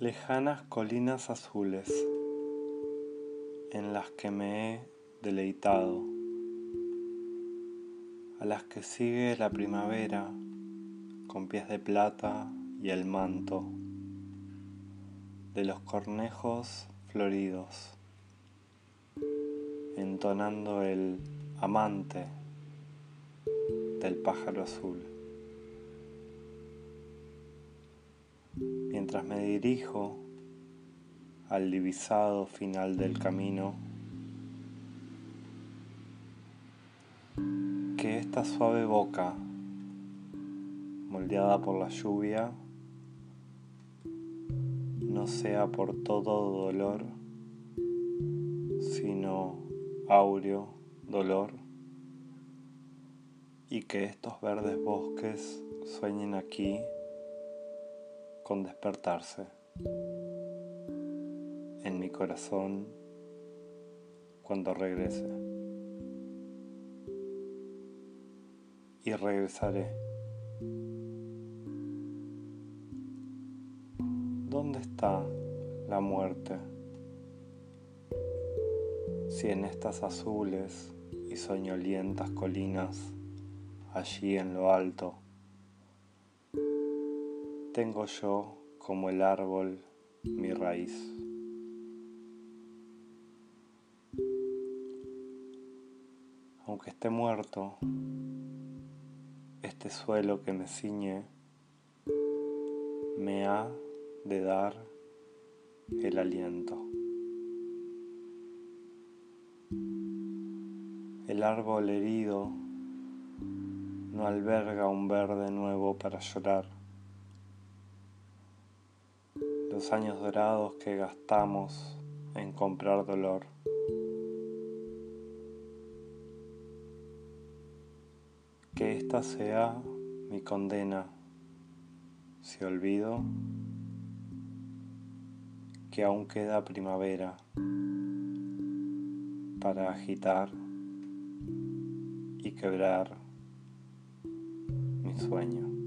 lejanas colinas azules en las que me he deleitado, a las que sigue la primavera con pies de plata y el manto de los cornejos floridos, entonando el amante del pájaro azul. Mientras me dirijo al divisado final del camino, que esta suave boca, moldeada por la lluvia, no sea por todo dolor, sino áureo dolor, y que estos verdes bosques sueñen aquí con despertarse en mi corazón cuando regrese. Y regresaré. ¿Dónde está la muerte? Si en estas azules y soñolientas colinas, allí en lo alto, tengo yo como el árbol mi raíz. Aunque esté muerto, este suelo que me ciñe me ha de dar el aliento. El árbol herido no alberga un verde nuevo para llorar los años dorados que gastamos en comprar dolor. Que esta sea mi condena si olvido que aún queda primavera para agitar y quebrar mi sueño.